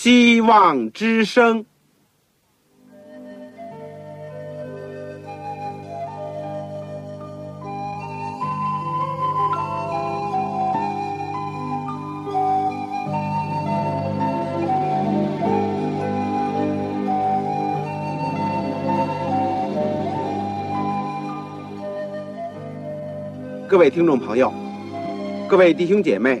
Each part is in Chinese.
希望之声。各位听众朋友，各位弟兄姐妹，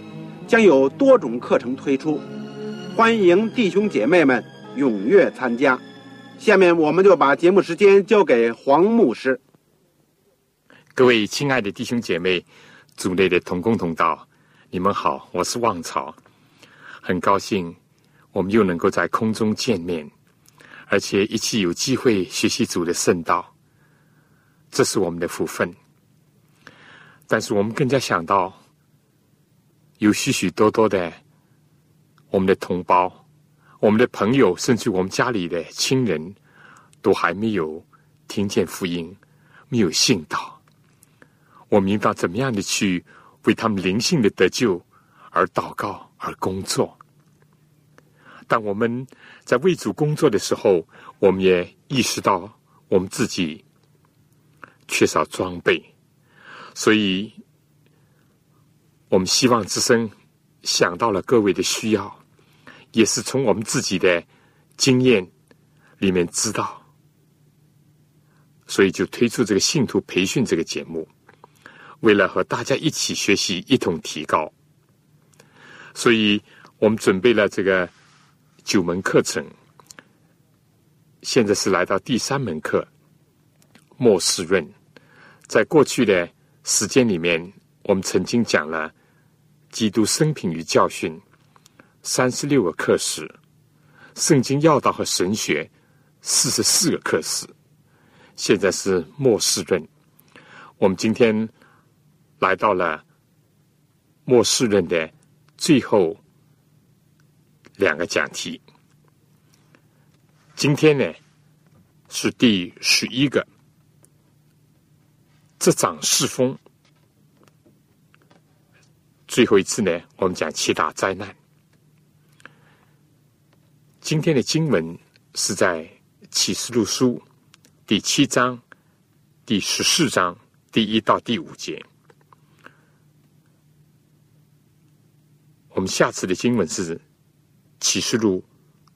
将有多种课程推出，欢迎弟兄姐妹们踊跃参加。下面我们就把节目时间交给黄牧师。各位亲爱的弟兄姐妹、组内的同工同道，你们好，我是旺草，很高兴我们又能够在空中见面，而且一起有机会学习主的圣道，这是我们的福分。但是我们更加想到，有许许多多的我们的同胞、我们的朋友，甚至我们家里的亲人，都还没有听见福音，没有信道。我们应当怎么样的去为他们灵性的得救而祷告、而工作？当我们在为主工作的时候，我们也意识到我们自己缺少装备。所以，我们希望之声想到了各位的需要，也是从我们自己的经验里面知道，所以就推出这个信徒培训这个节目，为了和大家一起学习，一同提高。所以我们准备了这个九门课程，现在是来到第三门课——末世论。在过去的。时间里面，我们曾经讲了基督生平与教训三十六个课时，圣经要道和神学四十四个课时。现在是末世论，我们今天来到了末世论的最后两个讲题。今天呢是第十一个。这掌世风，最后一次呢，我们讲七大灾难。今天的经文是在启示录书第七章第十四章第一到第五节。我们下次的经文是启示录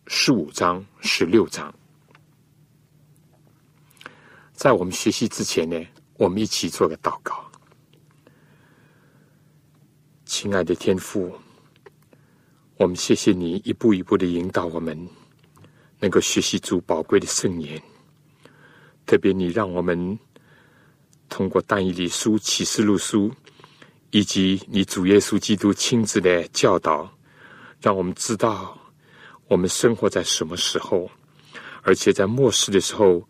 十五章十六章。在我们学习之前呢。我们一起做个祷告，亲爱的天父，我们谢谢你一步一步的引导我们，能够学习主宝贵的圣言。特别你让我们通过但以理书、启示录书，以及你主耶稣基督亲自的教导，让我们知道我们生活在什么时候，而且在末世的时候，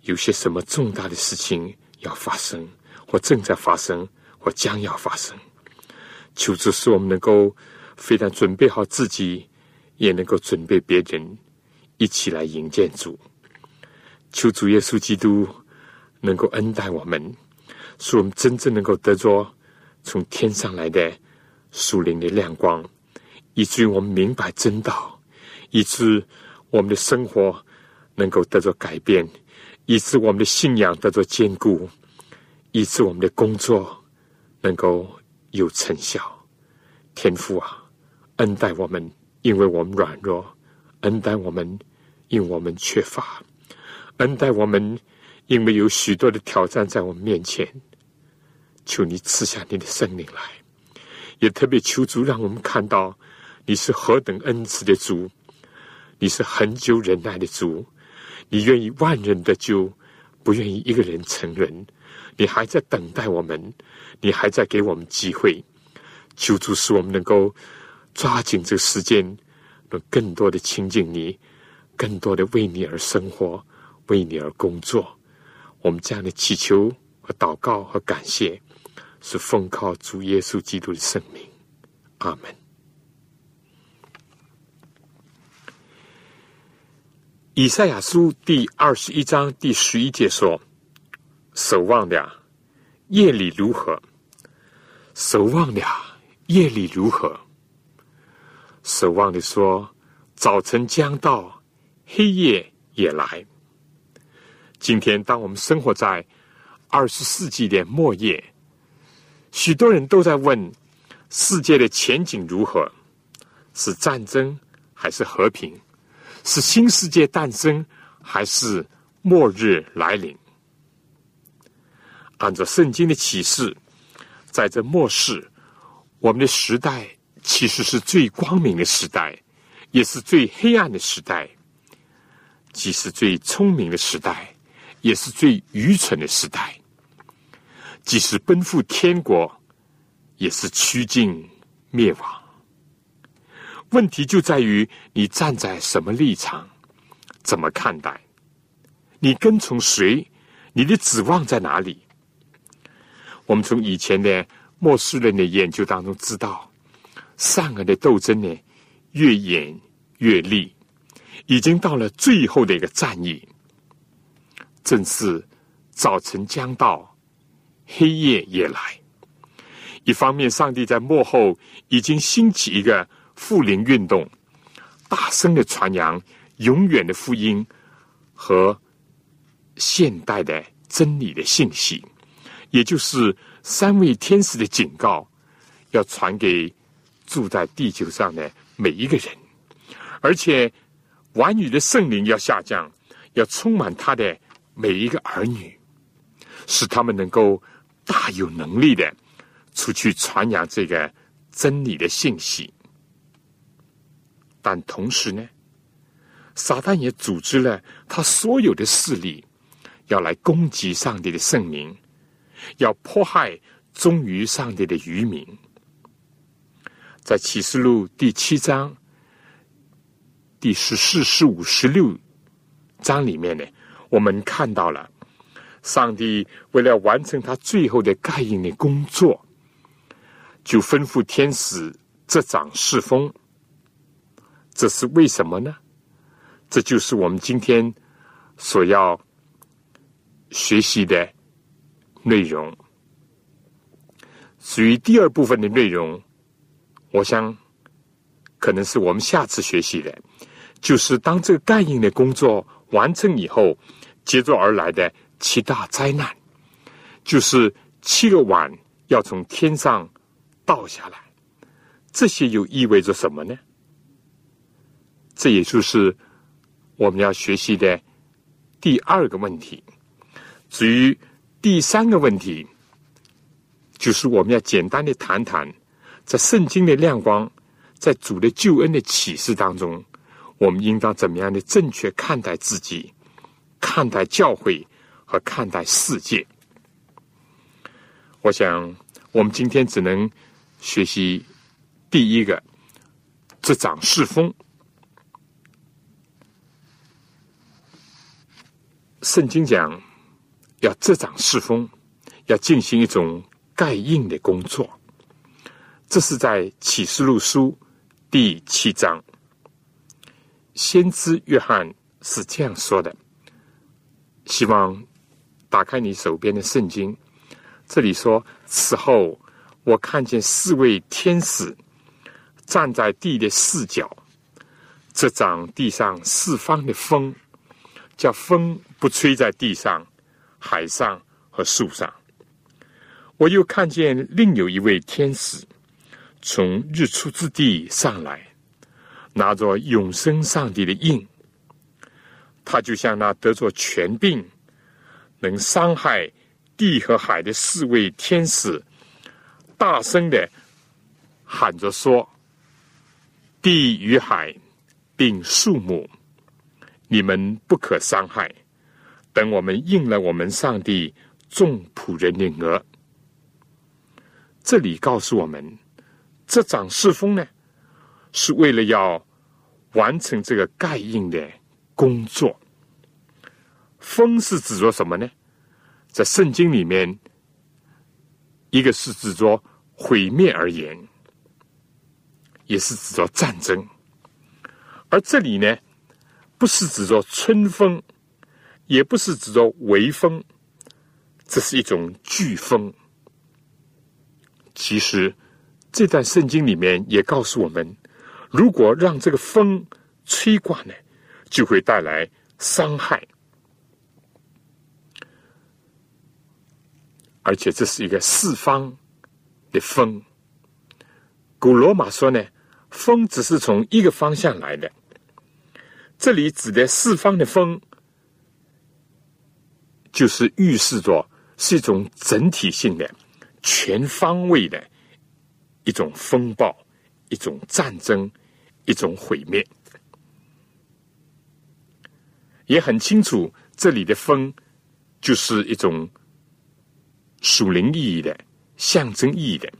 有些什么重大的事情。要发生，或正在发生，或将要发生。求主使我们能够非常准备好自己，也能够准备别人，一起来迎接主。求主耶稣基督能够恩待我们，使我们真正能够得着从天上来的属灵的亮光，以至于我们明白真道，以致我们的生活能够得着改变。以致我们的信仰得到坚固，以致我们的工作能够有成效。天父啊，恩待我们，因为我们软弱；恩待我们，因为我们缺乏；恩待我们，因为有许多的挑战在我们面前。求你赐下你的圣灵来，也特别求主让我们看到你是何等恩慈的主，你是恒久忍耐的主。你愿意万人的救，不愿意一个人成人。你还在等待我们，你还在给我们机会。求主使我们能够抓紧这个时间，能更多的亲近你，更多的为你而生活，为你而工作。我们这样的祈求和祷告和感谢，是奉靠主耶稣基督的圣名。阿门。以赛亚书第二十一章第十一节说：“守望的夜里如何？守望的夜里如何？守望的说：早晨将到，黑夜也来。今天，当我们生活在二十世纪的末叶，许多人都在问世界的前景如何？是战争还是和平？”是新世界诞生，还是末日来临？按照圣经的启示，在这末世，我们的时代其实是最光明的时代，也是最黑暗的时代；既是最聪明的时代，也是最愚蠢的时代；既是奔赴天国，也是趋近灭亡。问题就在于你站在什么立场，怎么看待？你跟从谁？你的指望在哪里？我们从以前的末世人的研究当中知道，善恶的斗争呢越演越烈，已经到了最后的一个战役。正是早晨将到，黑夜也来。一方面，上帝在幕后已经兴起一个。复临运动，大声的传扬永远的福音和现代的真理的信息，也就是三位天使的警告，要传给住在地球上的每一个人，而且晚雨的圣灵要下降，要充满他的每一个儿女，使他们能够大有能力的出去传扬这个真理的信息。但同时呢，撒旦也组织了他所有的势力，要来攻击上帝的圣名，要迫害忠于上帝的渔民。在启示录第七章第十四、十五、十六章里面呢，我们看到了上帝为了完成他最后的盖印的工作，就吩咐天使执掌侍奉。这是为什么呢？这就是我们今天所要学习的内容。属于第二部分的内容，我想可能是我们下次学习的，就是当这个盖印的工作完成以后，接踵而来的七大灾难，就是七个碗要从天上倒下来，这些又意味着什么呢？这也就是我们要学习的第二个问题。至于第三个问题，就是我们要简单的谈谈，在圣经的亮光，在主的救恩的启示当中，我们应当怎么样的正确看待自己、看待教会和看待世界？我想，我们今天只能学习第一个，执掌世风。圣经讲要执掌侍奉，要进行一种盖印的工作。这是在启示录书第七章，先知约翰是这样说的。希望打开你手边的圣经，这里说：此后我看见四位天使站在地的四角，执掌地上四方的风。叫风不吹在地上、海上和树上。我又看见另有一位天使从日出之地上来，拿着永生上帝的印。他就像那得着权柄、能伤害地和海的四位天使，大声的喊着说：“地与海，并树木。”你们不可伤害，等我们应了我们上帝众仆人的额。这里告诉我们，这掌侍奉呢，是为了要完成这个盖印的工作。风是指着什么呢？在圣经里面，一个是指着毁灭而言，也是指着战争。而这里呢，不是指着春风，也不是指着微风，这是一种飓风。其实，这段圣经里面也告诉我们，如果让这个风吹过呢，就会带来伤害。而且这是一个四方的风。古罗马说呢，风只是从一个方向来的。这里指的四方的风，就是预示着是一种整体性的、全方位的一种风暴、一种战争、一种毁灭。也很清楚，这里的风就是一种。属灵意义的、象征意义的，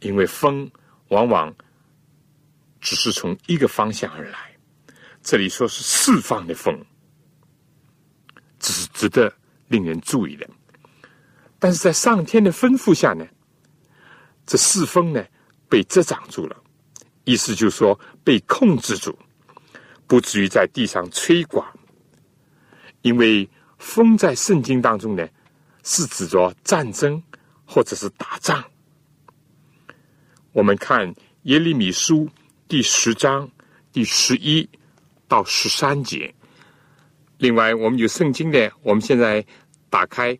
因为风往往只是从一个方向而来。这里说是四方的风，只是值得令人注意的。但是在上天的吩咐下呢，这四风呢被遮挡住了，意思就是说被控制住，不至于在地上吹刮。因为风在圣经当中呢。是指着战争或者是打仗。我们看耶利米书第十章第十一到十三节。另外，我们有圣经的，我们现在打开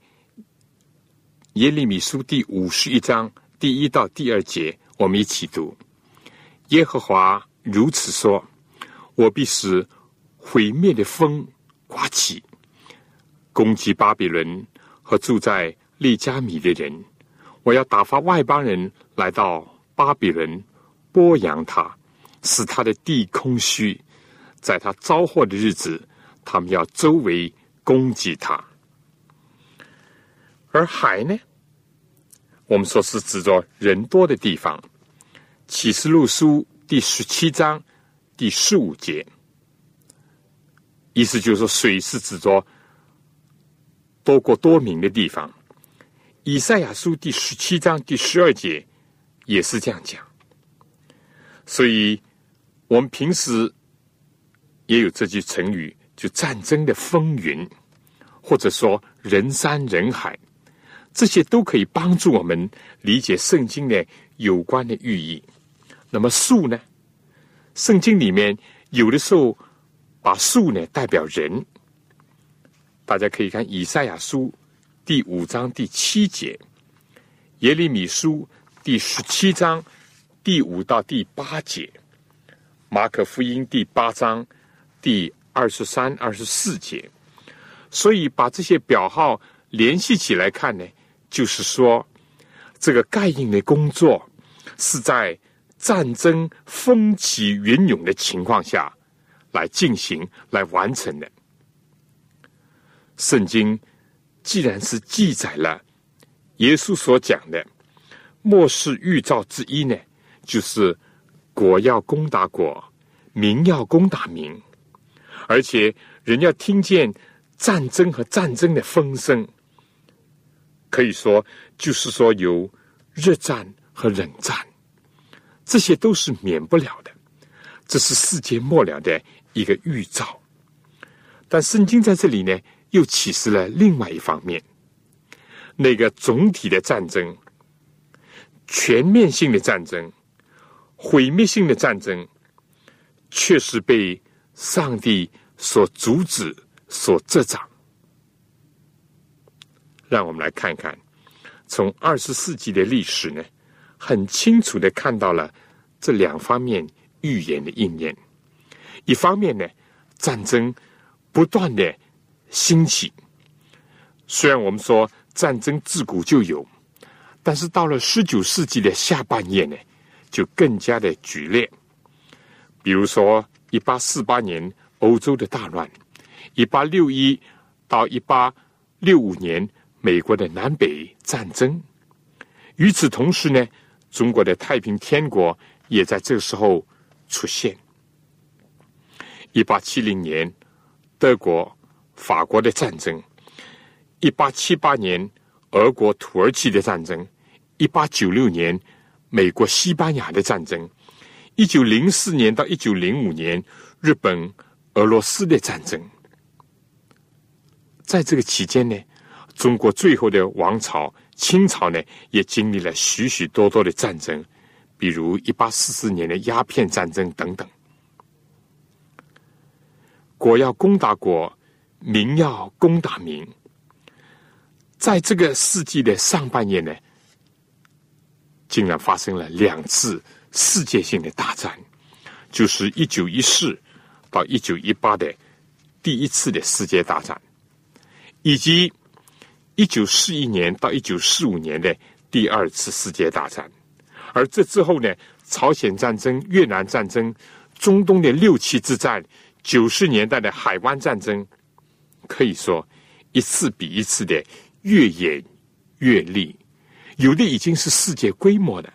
耶利米书第五十一章第一到第二节，我们一起读：耶和华如此说：“我必使毁灭的风刮起，攻击巴比伦。”和住在利加米的人，我要打发外邦人来到巴比伦，剥扬他，使他的地空虚。在他遭祸的日子，他们要周围攻击他。而海呢？我们说是指着人多的地方。启示录书第十七章第十五节，意思就是说，水是指着。多国多民的地方，以赛亚书第十七章第十二节也是这样讲。所以，我们平时也有这句成语，就战争的风云，或者说人山人海，这些都可以帮助我们理解圣经的有关的寓意。那么树呢？圣经里面有的时候把树呢代表人。大家可以看以赛亚书第五章第七节，耶利米书第十七章第五到第八节，马可福音第八章第二十三、二十四节。所以把这些表号联系起来看呢，就是说这个盖印的工作是在战争风起云涌的情况下来进行、来完成的。圣经既然是记载了耶稣所讲的末世预兆之一呢，就是国要攻打国，民要攻打民，而且人要听见战争和战争的风声，可以说就是说有热战和冷战，这些都是免不了的，这是世界末了的一个预兆。但圣经在这里呢？又启示了另外一方面，那个总体的战争、全面性的战争、毁灭性的战争，确实被上帝所阻止、所遮挡。让我们来看看，从二十世纪的历史呢，很清楚的看到了这两方面预言的应验。一方面呢，战争不断的。兴起。虽然我们说战争自古就有，但是到了十九世纪的下半叶呢，就更加的剧烈。比如说，一八四八年欧洲的大乱，一八六一到一八六五年美国的南北战争。与此同时呢，中国的太平天国也在这时候出现。一八七零年德国、法国的战争，一八七八年俄国、土耳其的战争，一八九六年美国、西班牙的战争，一九零四年到一九零五年日本、俄罗斯的战争。在这个期间呢，中国最后的王朝清朝呢，也经历了许许多多的战争，比如一八四四年的鸦片战争等等。国要攻打国，民要攻打民。在这个世纪的上半叶呢，竟然发生了两次世界性的大战，就是一九一四到一九一八的第一次的世界大战，以及一九四一年到一九四五年的第二次世界大战。而这之后呢，朝鲜战争、越南战争、中东的六七之战。九十年代的海湾战争，可以说一次比一次的越演越烈，有的已经是世界规模的，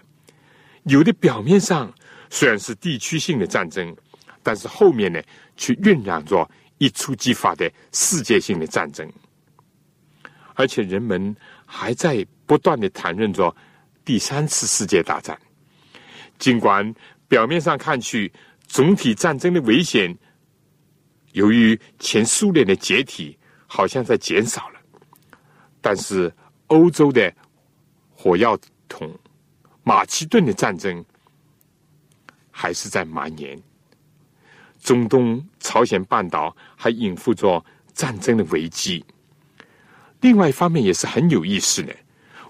有的表面上虽然是地区性的战争，但是后面呢却酝酿着一触即发的世界性的战争，而且人们还在不断的谈论着第三次世界大战，尽管表面上看去总体战争的危险。由于前苏联的解体，好像在减少了，但是欧洲的火药桶、马其顿的战争还是在蔓延。中东、朝鲜半岛还隐伏着战争的危机。另外一方面也是很有意思的，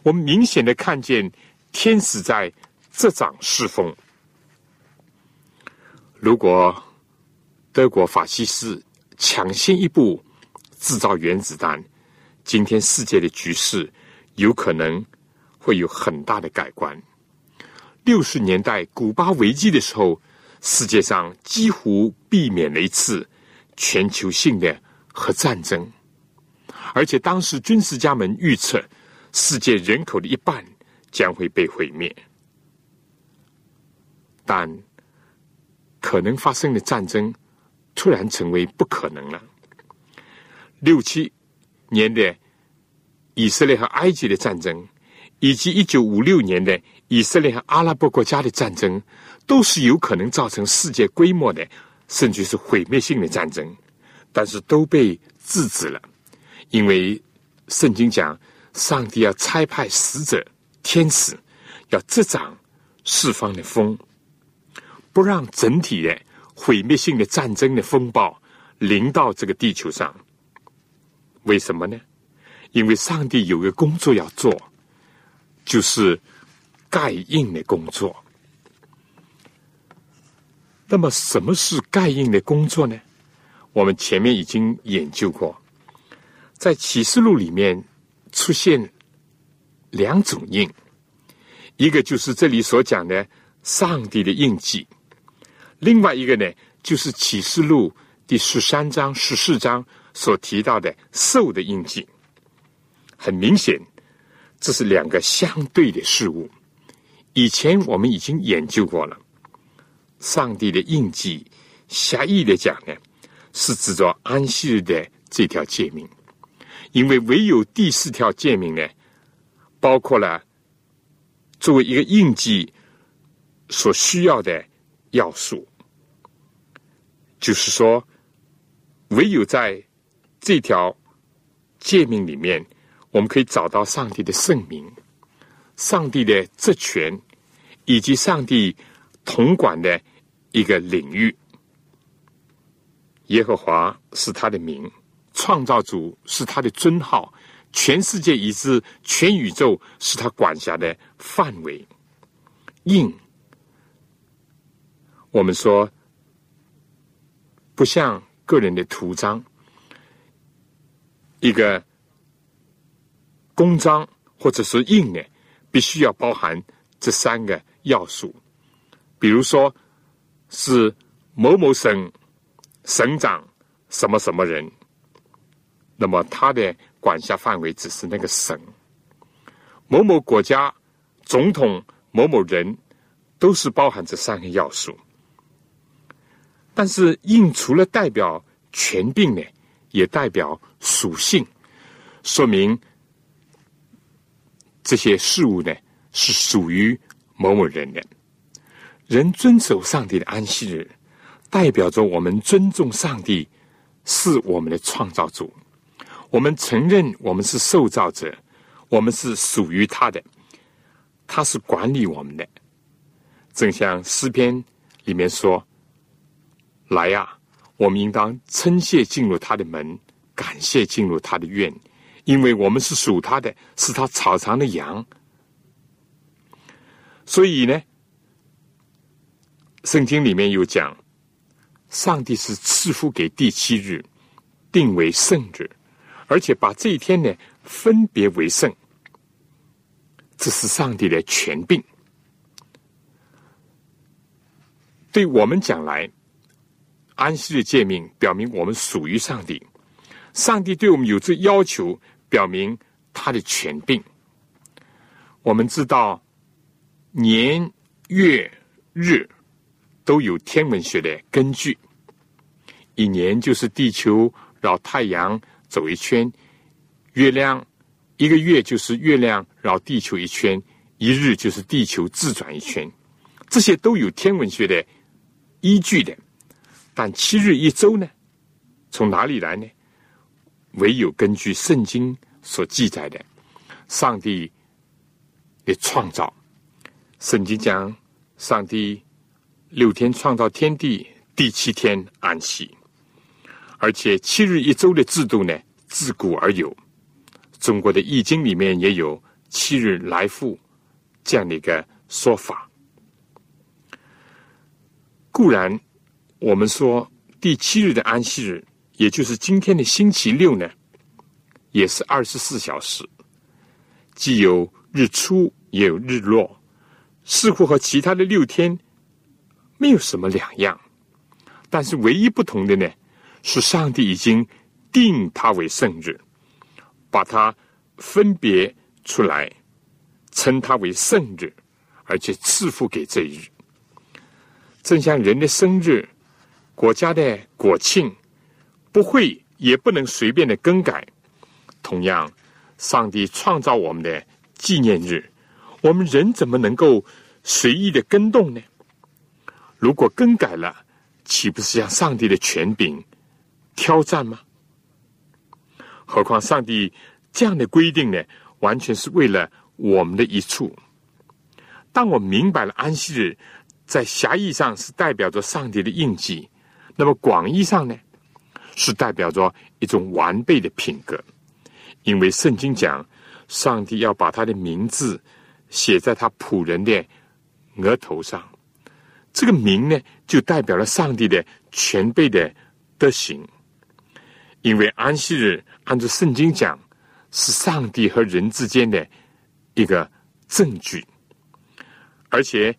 我们明显的看见天使在执掌侍奉。如果德国法西斯抢先一步制造原子弹，今天世界的局势有可能会有很大的改观。六十年代古巴危机的时候，世界上几乎避免了一次全球性的核战争，而且当时军事家们预测，世界人口的一半将会被毁灭，但可能发生的战争。突然成为不可能了。六七年的以色列和埃及的战争，以及一九五六年的以色列和阿拉伯国家的战争，都是有可能造成世界规模的，甚至是毁灭性的战争，但是都被制止了，因为圣经讲，上帝要差派使者天使，要执掌四方的风，不让整体的。毁灭性的战争的风暴临到这个地球上，为什么呢？因为上帝有个工作要做，就是盖印的工作。那么，什么是盖印的工作呢？我们前面已经研究过，在启示录里面出现两种印，一个就是这里所讲的上帝的印记。另外一个呢，就是启示录第十三章、十四章所提到的兽的印记。很明显，这是两个相对的事物。以前我们已经研究过了。上帝的印记，狭义的讲呢，是指着安息日的这条诫命，因为唯有第四条诫命呢，包括了作为一个印记所需要的。要素，就是说，唯有在这条诫命里面，我们可以找到上帝的圣名、上帝的职权，以及上帝统管的一个领域。耶和华是他的名，创造主是他的尊号，全世界以至全宇宙是他管辖的范围。应。我们说，不像个人的图章，一个公章或者是印呢，必须要包含这三个要素。比如说，是某某省省长什么什么人，那么他的管辖范围只是那个省；某某国家总统某某人，都是包含这三个要素。但是印除了代表权柄呢，也代表属性，说明这些事物呢是属于某某人的。人遵守上帝的安息日，代表着我们尊重上帝是我们的创造主，我们承认我们是受造者，我们是属于他的，他是管理我们的。正像诗篇里面说。来呀，我们应当称谢进入他的门，感谢进入他的院，因为我们是属他的，是他草场的羊。所以呢，圣经里面有讲，上帝是赐福给第七日，定为圣日，而且把这一天呢分别为圣，这是上帝的权柄。对我们讲来。安息日诫命表明我们属于上帝，上帝对我们有这要求，表明他的权柄。我们知道年、月、日都有天文学的根据。一年就是地球绕太阳走一圈，月亮一个月就是月亮绕地球一圈，一日就是地球自转一圈，这些都有天文学的依据的。但七日一周呢？从哪里来呢？唯有根据圣经所记载的上帝的创造。圣经讲，上帝六天创造天地，第七天安息。而且七日一周的制度呢，自古而有。中国的易经里面也有七日来复这样的一个说法。固然。我们说第七日的安息日，也就是今天的星期六呢，也是二十四小时，既有日出也有日落，似乎和其他的六天没有什么两样。但是唯一不同的呢，是上帝已经定它为圣日，把它分别出来，称它为圣日，而且赐福给这一日。正像人的生日。国家的国庆不会也不能随便的更改。同样，上帝创造我们的纪念日，我们人怎么能够随意的更动呢？如果更改了，岂不是向上帝的权柄挑战吗？何况上帝这样的规定呢，完全是为了我们的一处。当我明白了安息日在狭义上是代表着上帝的印记。那么广义上呢，是代表着一种完备的品格，因为圣经讲，上帝要把他的名字写在他仆人的额头上，这个名呢，就代表了上帝的全备的德行。因为安息日按照圣经讲，是上帝和人之间的一个证据，而且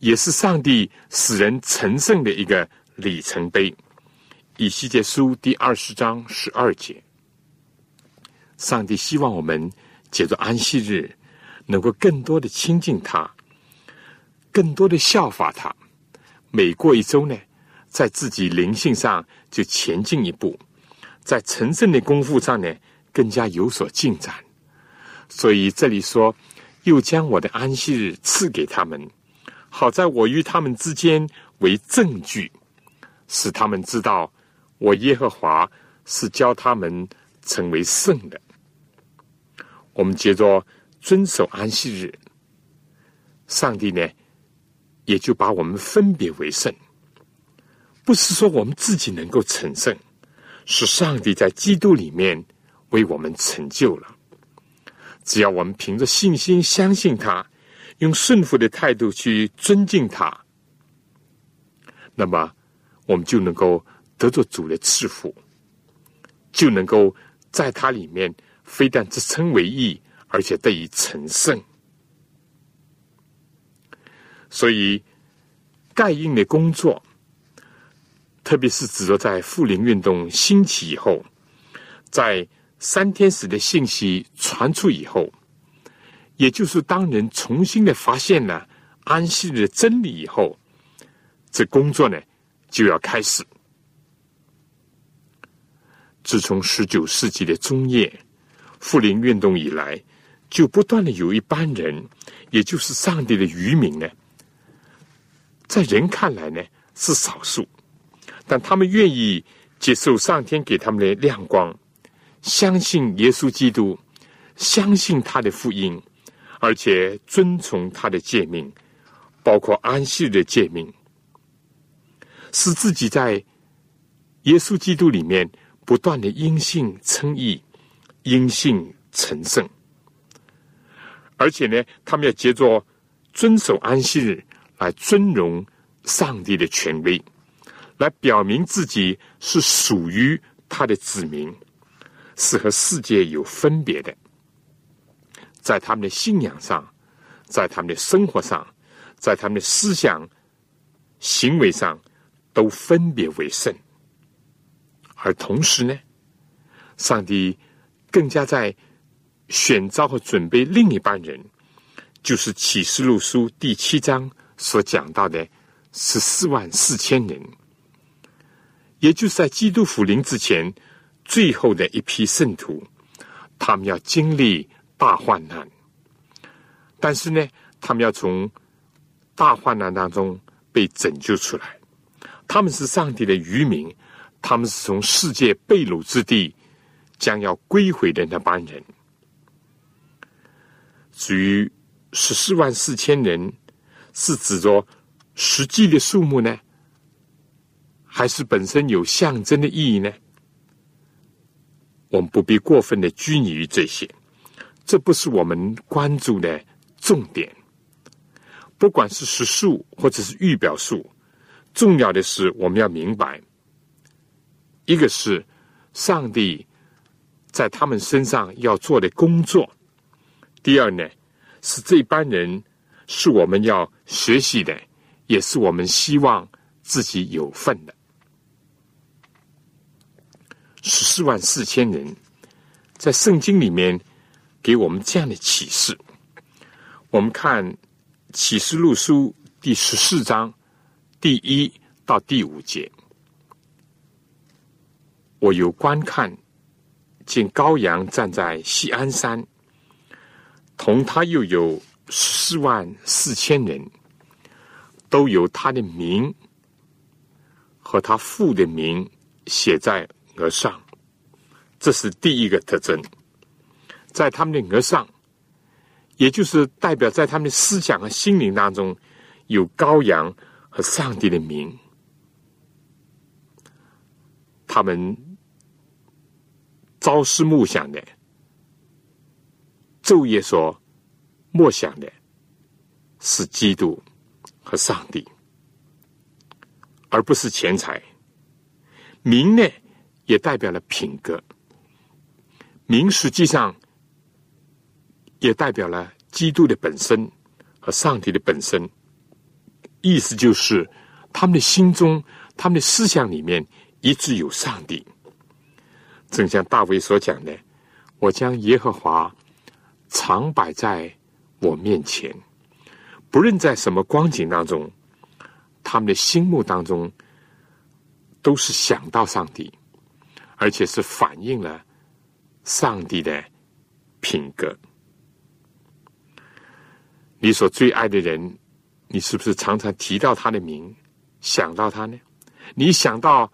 也是上帝使人成圣的一个。里程碑，以西结书第二十章十二节，上帝希望我们借着安息日，能够更多的亲近他，更多的效法他。每过一周呢，在自己灵性上就前进一步，在成圣的功夫上呢，更加有所进展。所以这里说，又将我的安息日赐给他们，好在我与他们之间为证据。使他们知道，我耶和华是教他们成为圣的。我们接着遵守安息日，上帝呢也就把我们分别为圣。不是说我们自己能够成圣，是上帝在基督里面为我们成就了。只要我们凭着信心相信他，用顺服的态度去尊敬他，那么。我们就能够得着主的赐福，就能够在它里面非但自称为义，而且得以成圣。所以盖印的工作，特别是指着在富林运动兴起以后，在三天使的信息传出以后，也就是当人重新的发现了安息日的真理以后，这工作呢？就要开始。自从十九世纪的中叶，复临运动以来，就不断的有一班人，也就是上帝的渔民呢，在人看来呢是少数，但他们愿意接受上天给他们的亮光，相信耶稣基督，相信他的福音，而且遵从他的诫命，包括安息的诫命，使自己在耶稣基督里面。不断的因信称义，因信成圣，而且呢，他们要借着遵守安息日来尊荣上帝的权威，来表明自己是属于他的子民，是和世界有分别的，在他们的信仰上，在他们的生活上，在他们的思想行为上，都分别为圣。而同时呢，上帝更加在选召和准备另一班人，就是启示录书第七章所讲到的十四万四千人，也就是在基督复临之前最后的一批圣徒，他们要经历大患难，但是呢，他们要从大患难当中被拯救出来，他们是上帝的渔民。他们是从世界被掳之地将要归回的那班人。至于十四万四千人，是指着实际的数目呢，还是本身有象征的意义呢？我们不必过分的拘泥于这些，这不是我们关注的重点。不管是实数或者是预表数，重要的是我们要明白。一个是上帝在他们身上要做的工作，第二呢是这班人是我们要学习的，也是我们希望自己有份的。十四万四千人，在圣经里面给我们这样的启示。我们看启示录书第十四章第一到第五节。我有观看，见羔羊站在西安山，同他又有十四万四千人，都有他的名和他父的名写在额上。这是第一个特征，在他们的额上，也就是代表在他们的思想和心灵当中有羔羊和上帝的名，他们。朝思暮想的，昼夜所默想的，是基督和上帝，而不是钱财。名呢，也代表了品格。名实际上也代表了基督的本身和上帝的本身。意思就是，他们的心中、他们的思想里面，一直有上帝。正像大卫所讲的：“我将耶和华常摆在我面前，不论在什么光景当中，他们的心目当中都是想到上帝，而且是反映了上帝的品格。你所最爱的人，你是不是常常提到他的名，想到他呢？你想到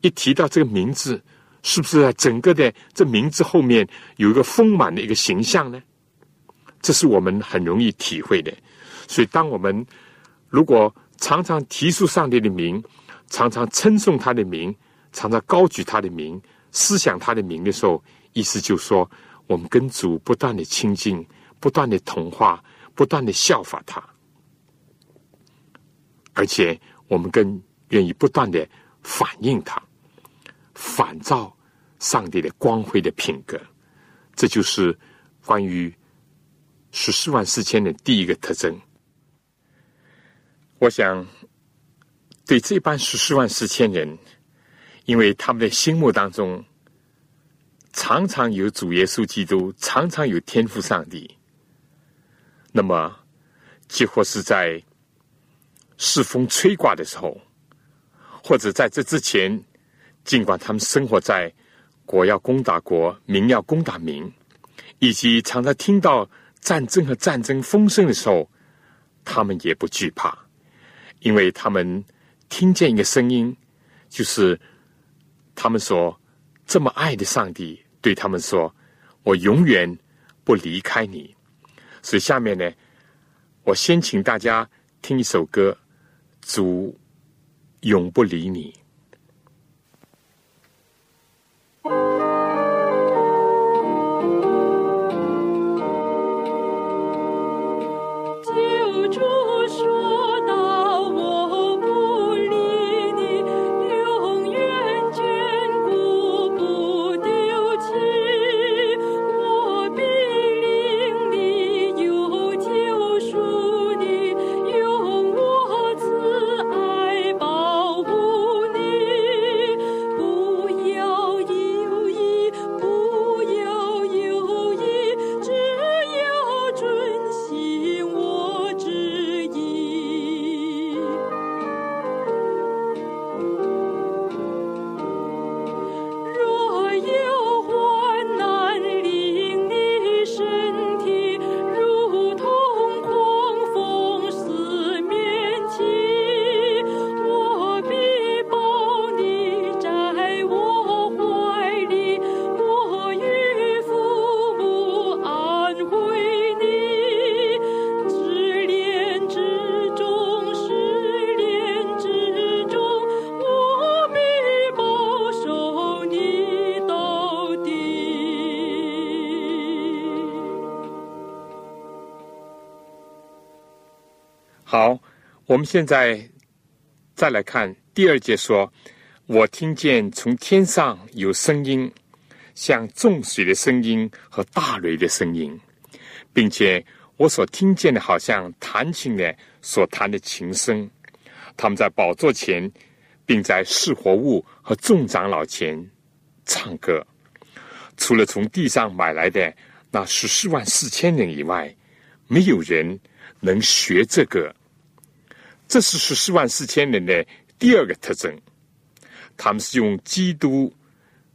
一提到这个名字。”是不是整个的这名字后面有一个丰满的一个形象呢？这是我们很容易体会的。所以，当我们如果常常提出上帝的名，常常称颂他的名，常常高举他的名，思想他的名的时候，意思就说，我们跟主不断的亲近，不断的同化，不断的效法他，而且我们更愿意不断的反映他。反照上帝的光辉的品格，这就是关于十四万四千的第一个特征。我想，对这班十四万四千人，因为他们的心目当中常常有主耶稣基督，常常有天赋上帝，那么几乎是在世风吹刮的时候，或者在这之前，尽管他们生活在国要攻打国、民要攻打民，以及常常听到战争和战争风声的时候，他们也不惧怕，因为他们听见一个声音，就是他们说这么爱的上帝对他们说：“我永远不离开你。”所以下面呢，我先请大家听一首歌，《主永不离你》。我们现在再来看第二节，说：“我听见从天上有声音，像众水的声音和大雷的声音，并且我所听见的，好像弹琴的所弹的琴声。他们在宝座前，并在释活物和众长老前唱歌。除了从地上买来的那十四万四千人以外，没有人能学这个。”这是十四万四千人的第二个特征，他们是用基督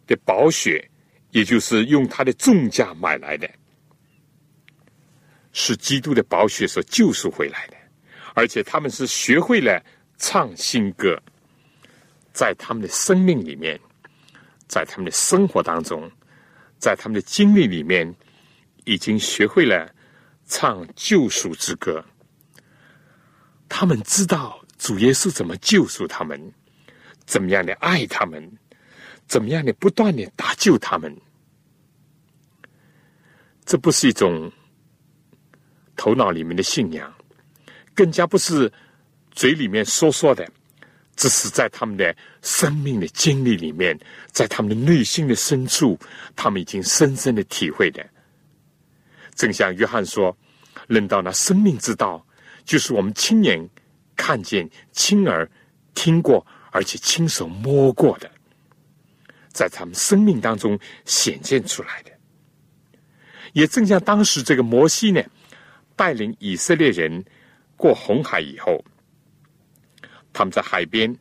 的宝血，也就是用他的重价买来的，是基督的宝血所救赎回来的，而且他们是学会了唱新歌，在他们的生命里面，在他们的生活当中，在他们的经历里面，已经学会了唱救赎之歌。他们知道主耶稣怎么救赎他们，怎么样的爱他们，怎么样的不断的搭救他们。这不是一种头脑里面的信仰，更加不是嘴里面说说的，只是在他们的生命的经历里面，在他们的内心的深处，他们已经深深的体会的。正像约翰说：“论到那生命之道。”就是我们亲眼看见、亲耳听过，而且亲手摸过的，在他们生命当中显现出来的。也正像当时这个摩西呢，带领以色列人过红海以后，他们在海边，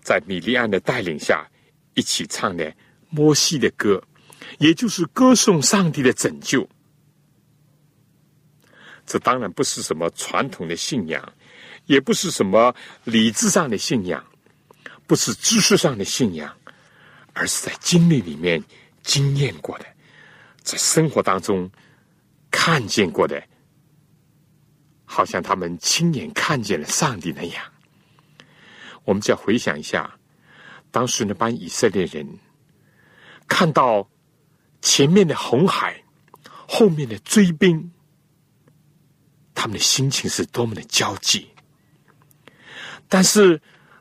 在米利安的带领下，一起唱的摩西的歌，也就是歌颂上帝的拯救。这当然不是什么传统的信仰，也不是什么理智上的信仰，不是知识上的信仰，而是在经历里面经验过的，在生活当中看见过的，好像他们亲眼看见了上帝那样。我们再回想一下，当时那班以色列人看到前面的红海，后面的追兵。他们的心情是多么的焦急，但是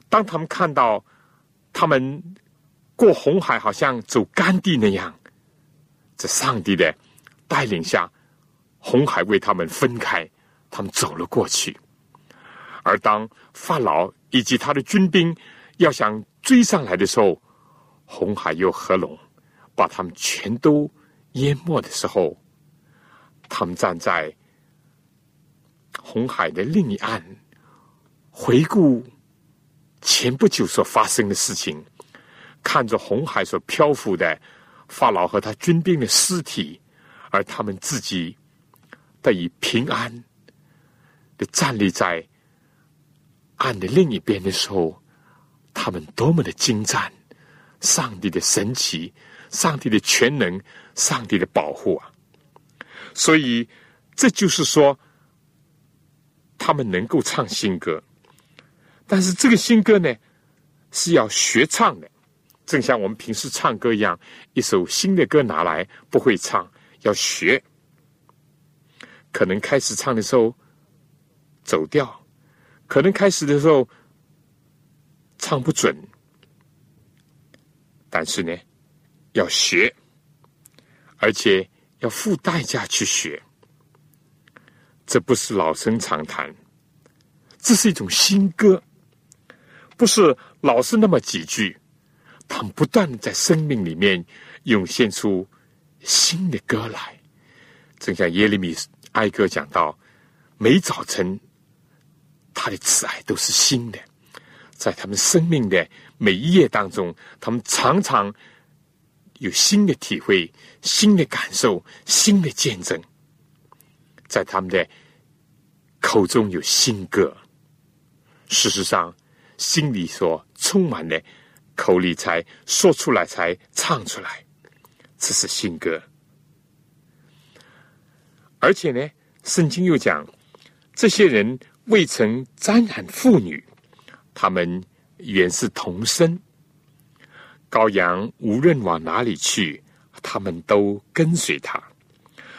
当他们看到他们过红海，好像走干地那样，在上帝的带领下，红海为他们分开，他们走了过去。而当法老以及他的军兵要想追上来的时候，红海又合拢，把他们全都淹没的时候，他们站在。红海的另一岸，回顾前不久所发生的事情，看着红海所漂浮的法老和他军兵的尸体，而他们自己得以平安的站立在岸的另一边的时候，他们多么的精湛！上帝的神奇，上帝的全能，上帝的保护啊！所以这就是说，他们能够唱新歌。但是这个新歌呢，是要学唱的，正像我们平时唱歌一样，一首新的歌拿来不会唱，要学。可能开始唱的时候走调，可能开始的时候唱不准，但是呢，要学，而且要付代价去学。这不是老生常谈，这是一种新歌。不是老是那么几句，他们不断的在生命里面涌现出新的歌来。正像耶利米哀歌讲到，每早晨他的慈爱都是新的，在他们生命的每一页当中，他们常常有新的体会、新的感受、新的见证，在他们的口中有新歌。事实上。心里所充满的，口里才说出来，才唱出来，这是新歌。而且呢，圣经又讲，这些人未曾沾染妇女，他们原是童身。羔羊无论往哪里去，他们都跟随他。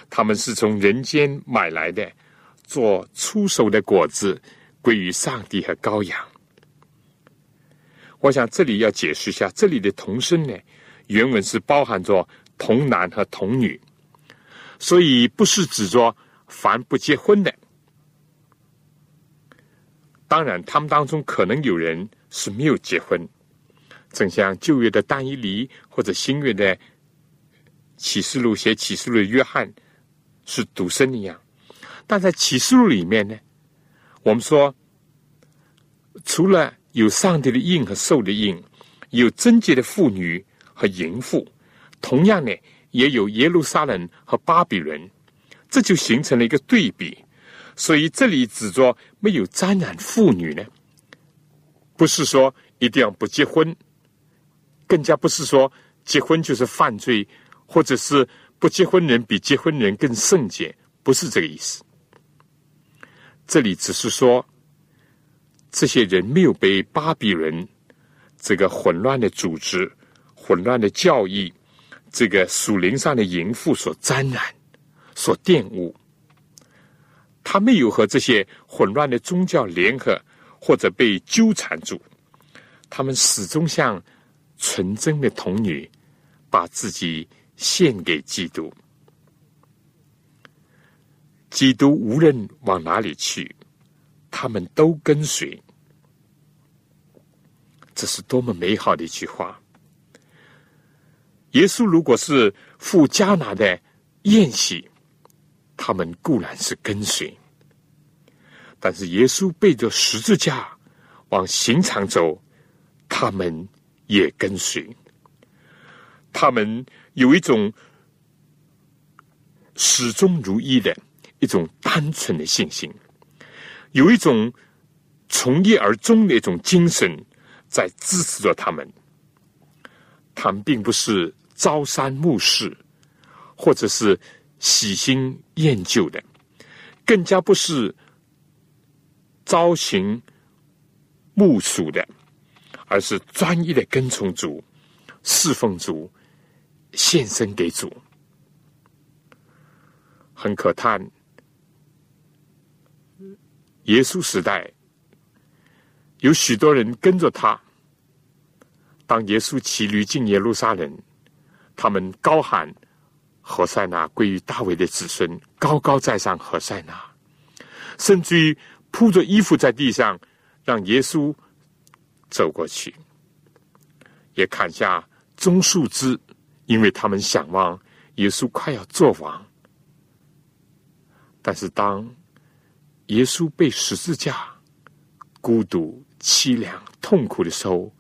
他们是从人间买来的，做出手的果子，归于上帝和羔羊。我想这里要解释一下，这里的童声呢，原文是包含着童男和童女，所以不是指着凡不结婚的。当然，他们当中可能有人是没有结婚，正像旧约的但以理或者新约的启示录写启示录的约翰是独生一样。但在启示录里面呢，我们说除了。有上帝的印和兽的印，有贞洁的妇女和淫妇，同样呢，也有耶路撒冷和巴比伦，这就形成了一个对比。所以这里指着没有沾染妇女呢，不是说一定要不结婚，更加不是说结婚就是犯罪，或者是不结婚人比结婚人更圣洁，不是这个意思。这里只是说。这些人没有被巴比伦这个混乱的组织、混乱的教义、这个属灵上的淫妇所沾染、所玷污。他没有和这些混乱的宗教联合，或者被纠缠住。他们始终像纯真的童女，把自己献给基督。基督无论往哪里去，他们都跟随。这是多么美好的一句话！耶稣如果是赴迦拿的宴席，他们固然是跟随；但是耶稣背着十字架往刑场走，他们也跟随。他们有一种始终如一的一种单纯的信心，有一种从一而终的一种精神。在支持着他们，他们并不是朝三暮四，或者是喜新厌旧的，更加不是朝行暮属的，而是专一的跟从主、侍奉主、献身给主。很可叹，耶稣时代。有许多人跟着他。当耶稣骑驴进耶路撒冷，他们高喊：“何塞纳归于大卫的子孙，高高在上，何塞纳！”甚至于铺着衣服在地上，让耶稣走过去，也砍下棕树枝，因为他们想望耶稣快要做王。但是当耶稣被十字架，孤独。凄凉痛苦的时候，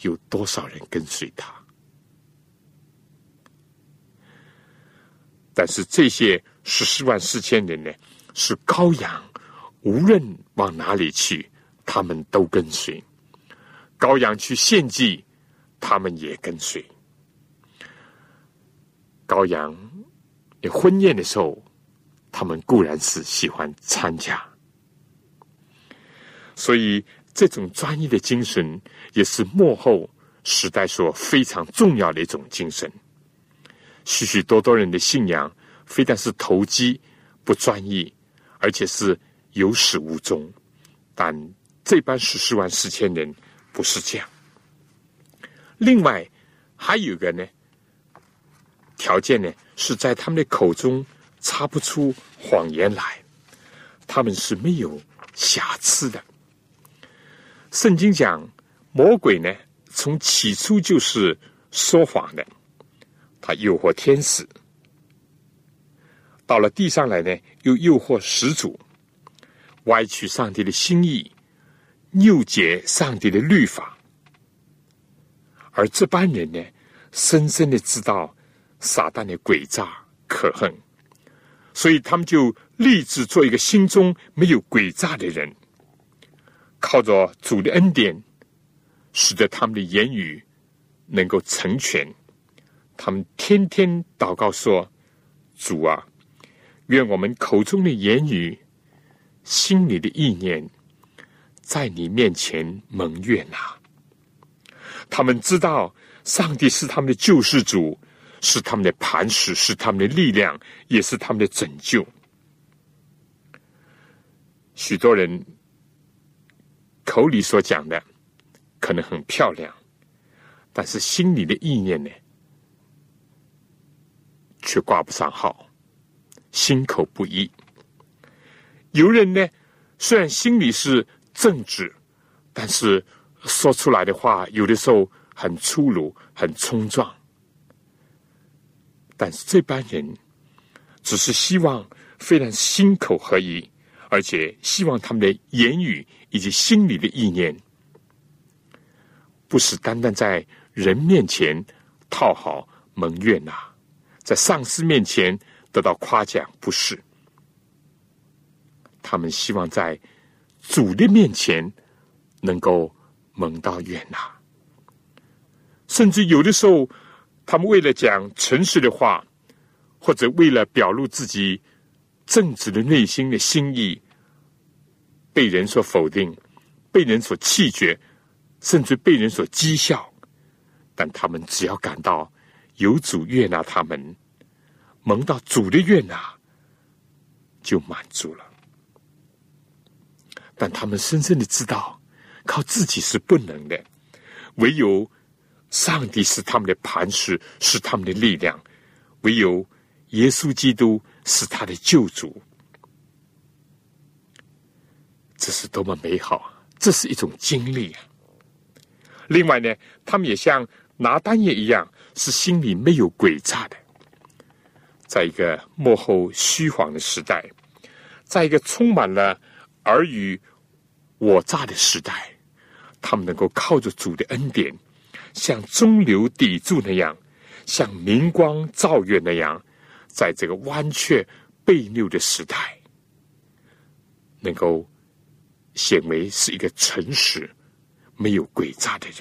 有多少人跟随他？但是这些十四万四千人呢，是羔羊，无论往哪里去，他们都跟随。羔羊去献祭，他们也跟随。羔羊有婚宴的时候，他们固然是喜欢参加。所以，这种专一的精神，也是幕后时代所非常重要的一种精神。许许多多人的信仰，非但是投机不专一，而且是有始无终。但这班十四万四千人不是这样。另外，还有一个呢，条件呢，是在他们的口中插不出谎言来，他们是没有瑕疵的。圣经讲，魔鬼呢，从起初就是说谎的，他诱惑天使，到了地上来呢，又诱惑始祖，歪曲上帝的心意，扭解上帝的律法。而这班人呢，深深的知道撒旦的诡诈可恨，所以他们就立志做一个心中没有诡诈的人。靠着主的恩典，使得他们的言语能够成全。他们天天祷告说：“主啊，愿我们口中的言语、心里的意念，在你面前蒙悦纳。”他们知道上帝是他们的救世主，是他们的磐石，是他们的力量，也是他们的拯救。许多人。口里所讲的可能很漂亮，但是心里的意念呢，却挂不上号，心口不一。有人呢，虽然心里是正直，但是说出来的话有的时候很粗鲁、很冲撞。但是这班人只是希望非常心口合一，而且希望他们的言语。以及心里的意念，不是单单在人面前讨好蒙悦纳，在上司面前得到夸奖，不是。他们希望在主的面前能够蒙到悦纳，甚至有的时候，他们为了讲诚实的话，或者为了表露自己正直的内心的心意。被人所否定，被人所弃绝，甚至被人所讥笑，但他们只要感到有主悦纳他们，蒙到主的悦纳，就满足了。但他们深深的知道，靠自己是不能的，唯有上帝是他们的磐石，是他们的力量，唯有耶稣基督是他的救主。这是多么美好啊！这是一种经历啊。另外呢，他们也像拿单叶一样，是心里没有诡诈的。在一个幕后虚晃的时代，在一个充满了尔虞我诈的时代，他们能够靠着主的恩典，像中流砥柱那样，像明光照月那样，在这个弯曲背扭的时代，能够。显为是一个诚实、没有诡诈的人。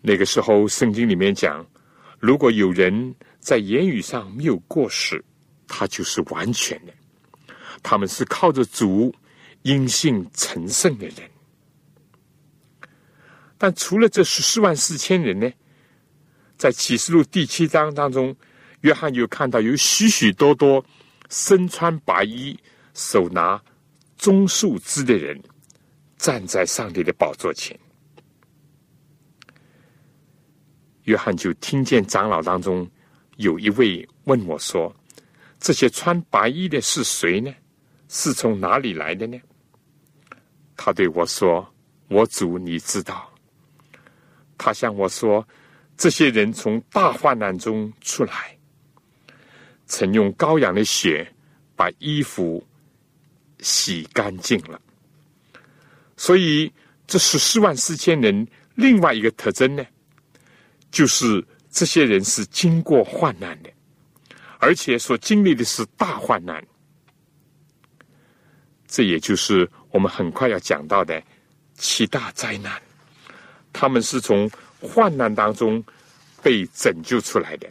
那个时候，圣经里面讲，如果有人在言语上没有过失，他就是完全的。他们是靠着主因信成圣的人。但除了这十四万四千人呢，在启示录第七章当中，约翰又看到有许许多多身穿白衣、手拿。棕树枝的人站在上帝的宝座前，约翰就听见长老当中有一位问我说：“这些穿白衣的是谁呢？是从哪里来的呢？”他对我说：“我主，你知道。”他向我说：“这些人从大患难中出来，曾用羔羊的血把衣服。”洗干净了，所以这十四万四千人另外一个特征呢，就是这些人是经过患难的，而且所经历的是大患难。这也就是我们很快要讲到的七大灾难。他们是从患难当中被拯救出来的，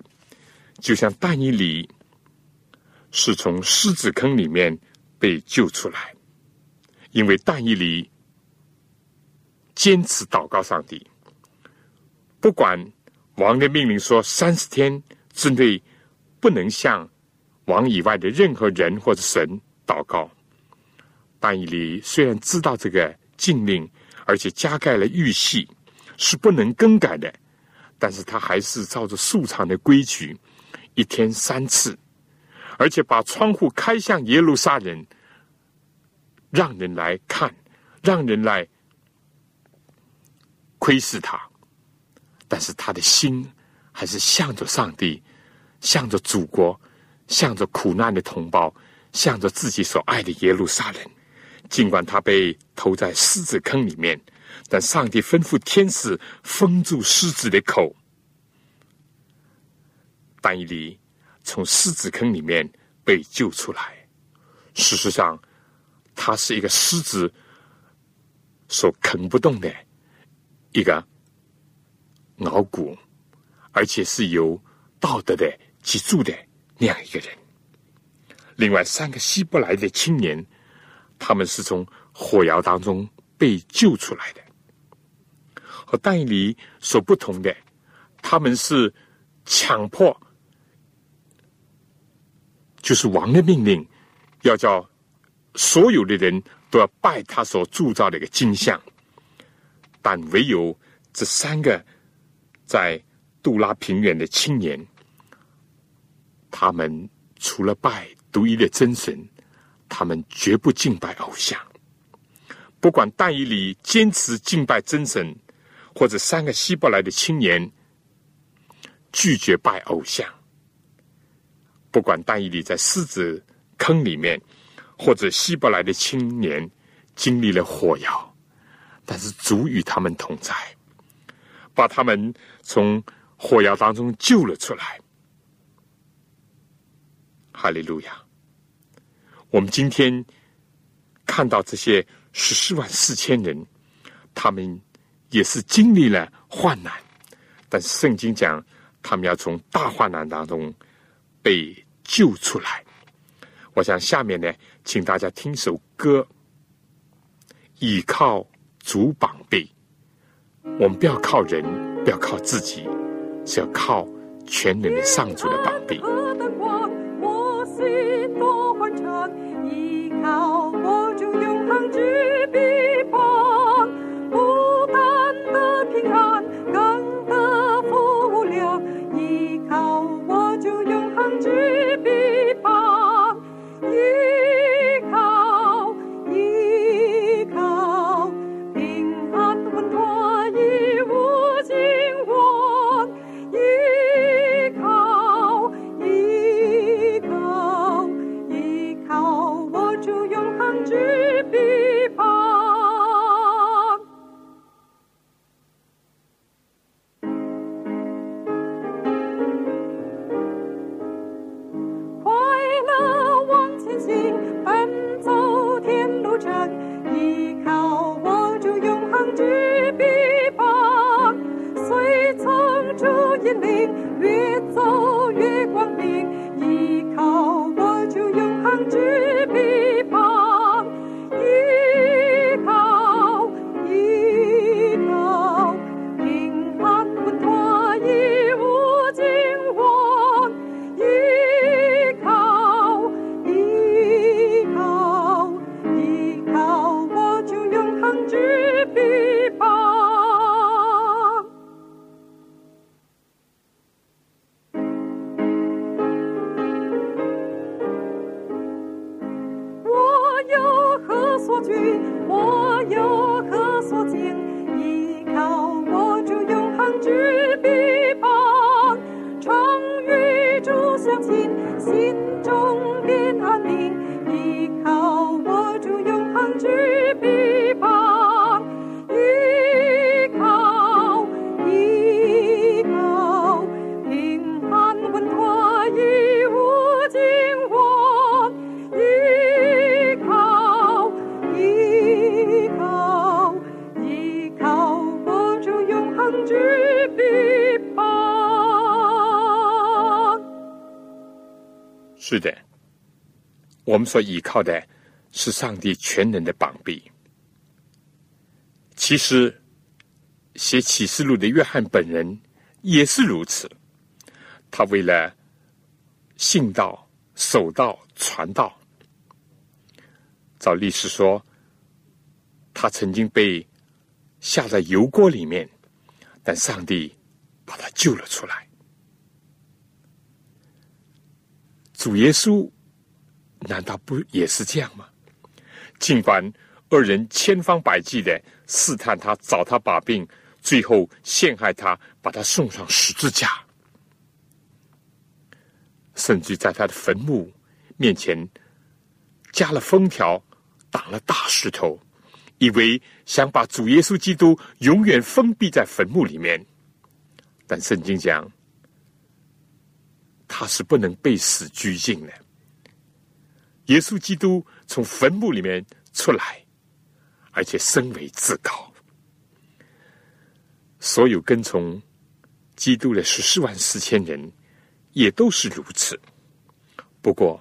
就像但以里是从狮子坑里面被救出来，因为但以里坚持祷告上帝，不管王的命令说三十天之内不能向王以外的任何人或者神祷告。但以理虽然知道这个禁令，而且加盖了玉玺，是不能更改的，但是他还是照着素常的规矩，一天三次，而且把窗户开向耶路撒冷，让人来看，让人来窥视他，但是他的心还是向着上帝，向着祖国，向着苦难的同胞，向着自己所爱的耶路撒冷。尽管他被投在狮子坑里面，但上帝吩咐天使封住狮子的口。但以理从狮子坑里面被救出来。事实上，他是一个狮子所啃不动的一个脑骨，而且是有道德的脊柱的那样一个人。另外，三个希伯来的青年。他们是从火窑当中被救出来的，和但以理所不同的，他们是强迫，就是王的命令，要叫所有的人都要拜他所铸造的一个金像，但唯有这三个在杜拉平原的青年，他们除了拜独一的真神。他们绝不敬拜偶像，不管但以里坚持敬拜真神，或者三个希伯来的青年拒绝拜偶像，不管但以里在狮子坑里面，或者希伯来的青年经历了火窑，但是主与他们同在，把他们从火窑当中救了出来。哈利路亚。我们今天看到这些十四万四千人，他们也是经历了患难，但是圣经讲他们要从大患难当中被救出来。我想下面呢，请大家听首歌，倚靠主膀臂。我们不要靠人，不要靠自己，是要靠全能的上主的膀臂。好，握住永恒之笔。心中变安宁。依靠握住永恒之是的，我们所依靠的是上帝全能的膀臂。其实，写启示录的约翰本人也是如此。他为了信道、守道、传道，照历史说，他曾经被下在油锅里面，但上帝把他救了出来。主耶稣难道不也是这样吗？尽管二人千方百计的试探他、找他把柄，最后陷害他，把他送上十字架，甚至在他的坟墓面前加了封条，挡了大石头，以为想把主耶稣基督永远封闭在坟墓里面。但圣经讲。他是不能被死拘禁的。耶稣基督从坟墓里面出来，而且身为至高。所有跟从基督的十四万四千人也都是如此。不过，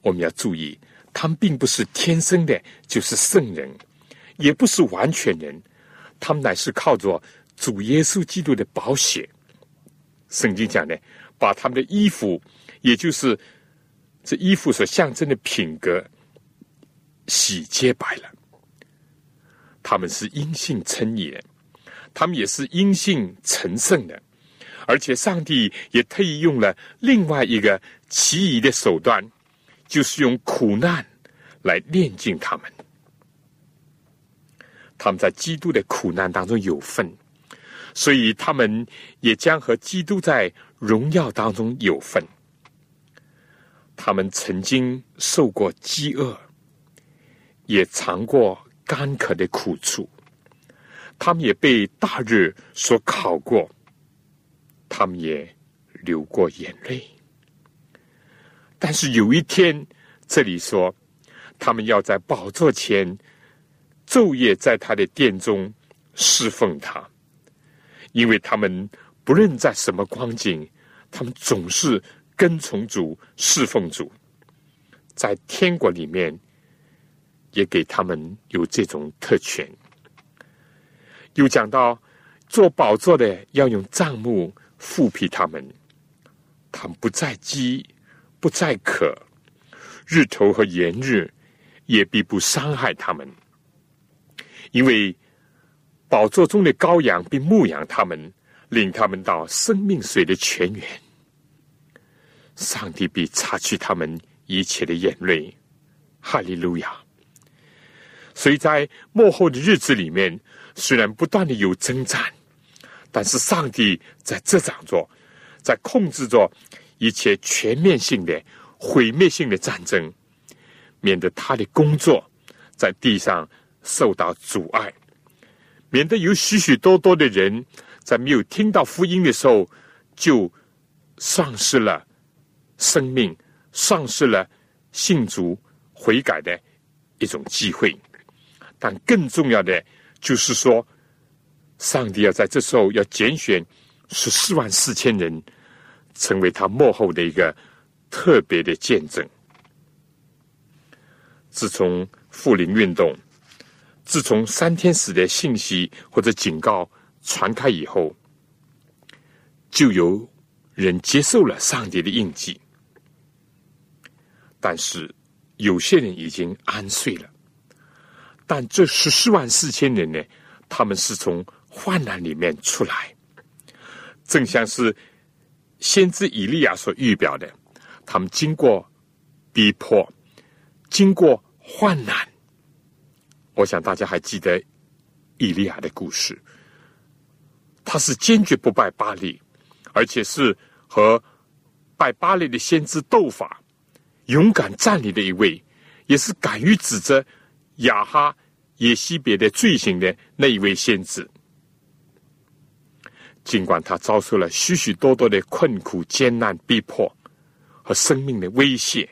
我们要注意，他们并不是天生的就是圣人，也不是完全人，他们乃是靠着主耶稣基督的宝血。圣经讲的。把他们的衣服，也就是这衣服所象征的品格，洗洁白了。他们是阴性称义的，他们也是阴性成圣的，而且上帝也特意用了另外一个奇异的手段，就是用苦难来炼净他们。他们在基督的苦难当中有份，所以他们也将和基督在。荣耀当中有份，他们曾经受过饥饿，也尝过干渴的苦楚，他们也被大日所烤过，他们也流过眼泪。但是有一天，这里说，他们要在宝座前昼夜在他的殿中侍奉他，因为他们。不论在什么光景，他们总是跟从主、侍奉主。在天国里面，也给他们有这种特权。又讲到做宝座的要用帐幕覆庇他们，他们不再饥，不再渴，日头和炎日也必不伤害他们，因为宝座中的羔羊并牧养他们。领他们到生命水的泉源，上帝必擦去他们一切的眼泪。哈利路亚！所以在幕后的日子里面，虽然不断的有征战，但是上帝在这掌着，在控制着一切全面性的毁灭性的战争，免得他的工作在地上受到阻碍，免得有许许多多的人。在没有听到福音的时候，就丧失了生命，丧失了信主悔改的一种机会。但更重要的就是说，上帝要在这时候要拣选十四万四千人，成为他幕后的一个特别的见证。自从复临运动，自从三天使的信息或者警告。传开以后，就有人接受了上帝的印记，但是有些人已经安睡了。但这十四万四千人呢？他们是从患难里面出来，正像是先知以利亚所预表的，他们经过逼迫，经过患难。我想大家还记得以利亚的故事。他是坚决不拜巴利，而且是和拜巴利的先知斗法，勇敢站立的一位，也是敢于指责亚哈耶西别的罪行的那一位先知。尽管他遭受了许许多多的困苦、艰难、逼迫和生命的威胁，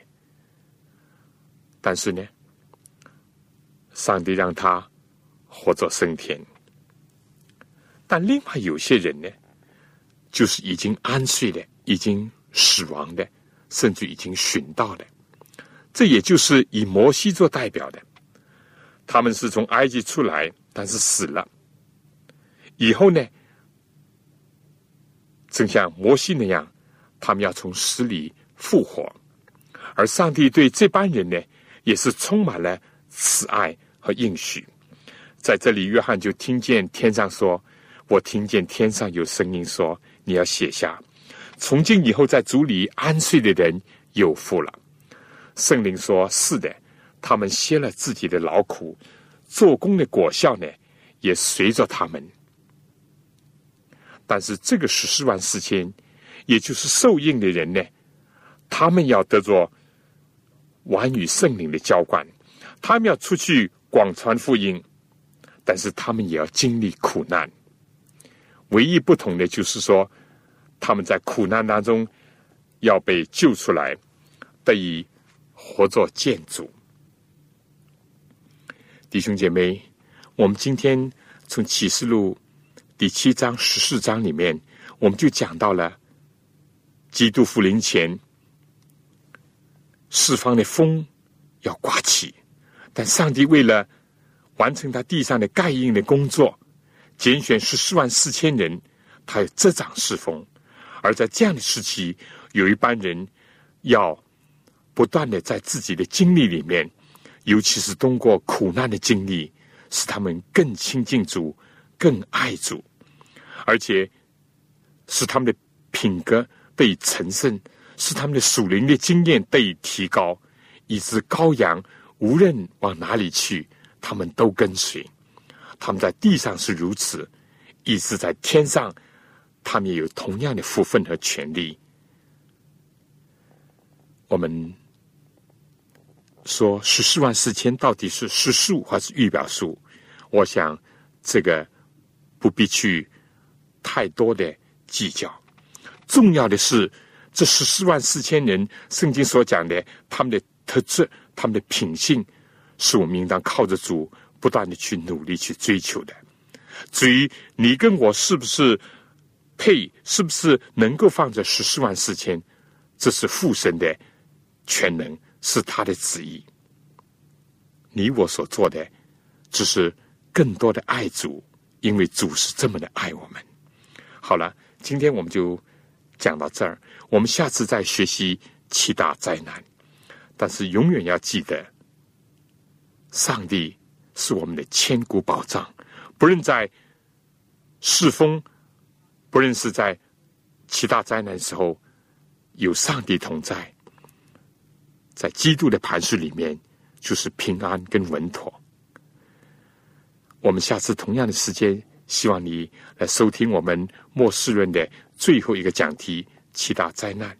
但是呢，上帝让他活着升天。但另外有些人呢，就是已经安睡的，已经死亡的，甚至已经寻到的。这也就是以摩西做代表的，他们是从埃及出来，但是死了。以后呢，正像摩西那样，他们要从死里复活。而上帝对这班人呢，也是充满了慈爱和应许。在这里，约翰就听见天上说：“我听见天上有声音说，你要写下，从今以后在主里安睡的人有福了。”圣灵说：“是的，他们歇了自己的劳苦，做工的果效呢，也随着他们。但是这个十四万四千，也就是受印的人呢，他们要得着完与圣灵的浇灌，他们要出去广传福音，但是他们也要经历苦难。唯一不同的就是说，他们在苦难当中要被救出来，得以。”活作建筑，弟兄姐妹，我们今天从启示录第七章十四章里面，我们就讲到了基督复临前，四方的风要刮起，但上帝为了完成他地上的盖印的工作，拣选十四万四千人，他有这掌侍奉，而在这样的时期，有一班人要。不断的在自己的经历里面，尤其是通过苦难的经历，使他们更亲近主、更爱主，而且使他们的品格得以成圣，使他们的属灵的经验得以提高，以致羔羊无论往哪里去，他们都跟随。他们在地上是如此，以致在天上，他们也有同样的福分和权利。我们。说十四万四千到底是实数还是预表数？我想这个不必去太多的计较。重要的是这十四万四千人，圣经所讲的他们的特质、他们的品性，是我们应当靠着主不断的去努力去追求的。至于你跟我是不是配，是不是能够放在十四万四千，这是父神的全能。是他的旨意，你我所做的只是更多的爱主，因为主是这么的爱我们。好了，今天我们就讲到这儿，我们下次再学习七大灾难。但是永远要记得，上帝是我们的千古宝藏，不论在世风，不论是在七大灾难时候，有上帝同在。在基督的磐石里面，就是平安跟稳妥。我们下次同样的时间，希望你来收听我们末世论的最后一个讲题——七大灾难，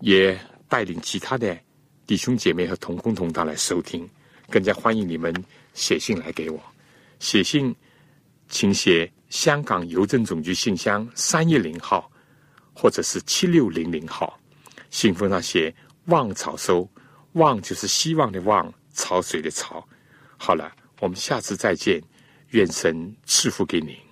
也带领其他的弟兄姐妹和同工同道来收听。更加欢迎你们写信来给我，写信请写香港邮政总局信箱三一零号，或者是七六零零号。信封上写“望草收”，“望”就是希望的“望”，潮水的“潮”。好了，我们下次再见，愿神赐福给你。